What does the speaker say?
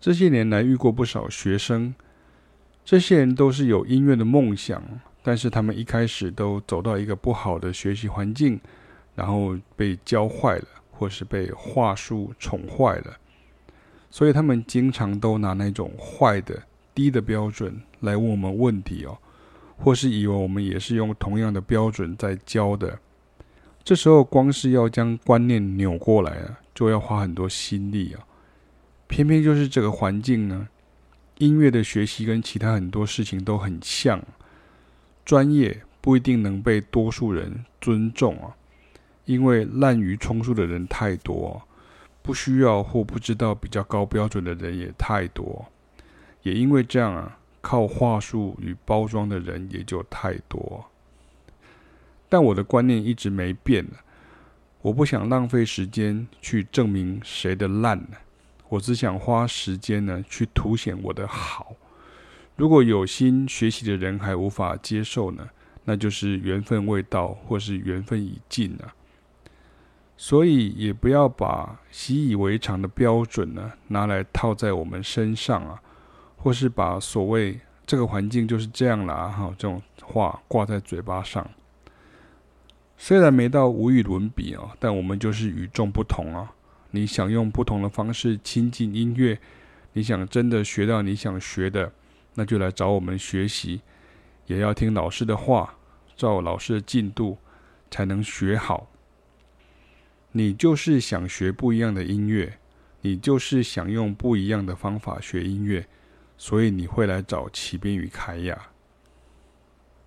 这些年来遇过不少学生，这些人都是有音乐的梦想，但是他们一开始都走到一个不好的学习环境，然后被教坏了，或是被话术宠坏了，所以他们经常都拿那种坏的、低的标准来问我们问题哦，或是以为我们也是用同样的标准在教的。这时候光是要将观念扭过来啊，就要花很多心力啊。偏偏就是这个环境呢，音乐的学习跟其他很多事情都很像，专业不一定能被多数人尊重啊，因为滥竽充数的人太多，不需要或不知道比较高标准的人也太多，也因为这样啊，靠话术与包装的人也就太多。但我的观念一直没变，我不想浪费时间去证明谁的烂。我只想花时间呢，去凸显我的好。如果有心学习的人还无法接受呢，那就是缘分未到，或是缘分已尽了。所以也不要把习以为常的标准呢拿来套在我们身上啊，或是把所谓这个环境就是这样啦哈这种话挂在嘴巴上。虽然没到无与伦比啊，但我们就是与众不同啊。你想用不同的方式亲近音乐，你想真的学到你想学的，那就来找我们学习，也要听老师的话，照老师的进度才能学好。你就是想学不一样的音乐，你就是想用不一样的方法学音乐，所以你会来找启斌与凯雅。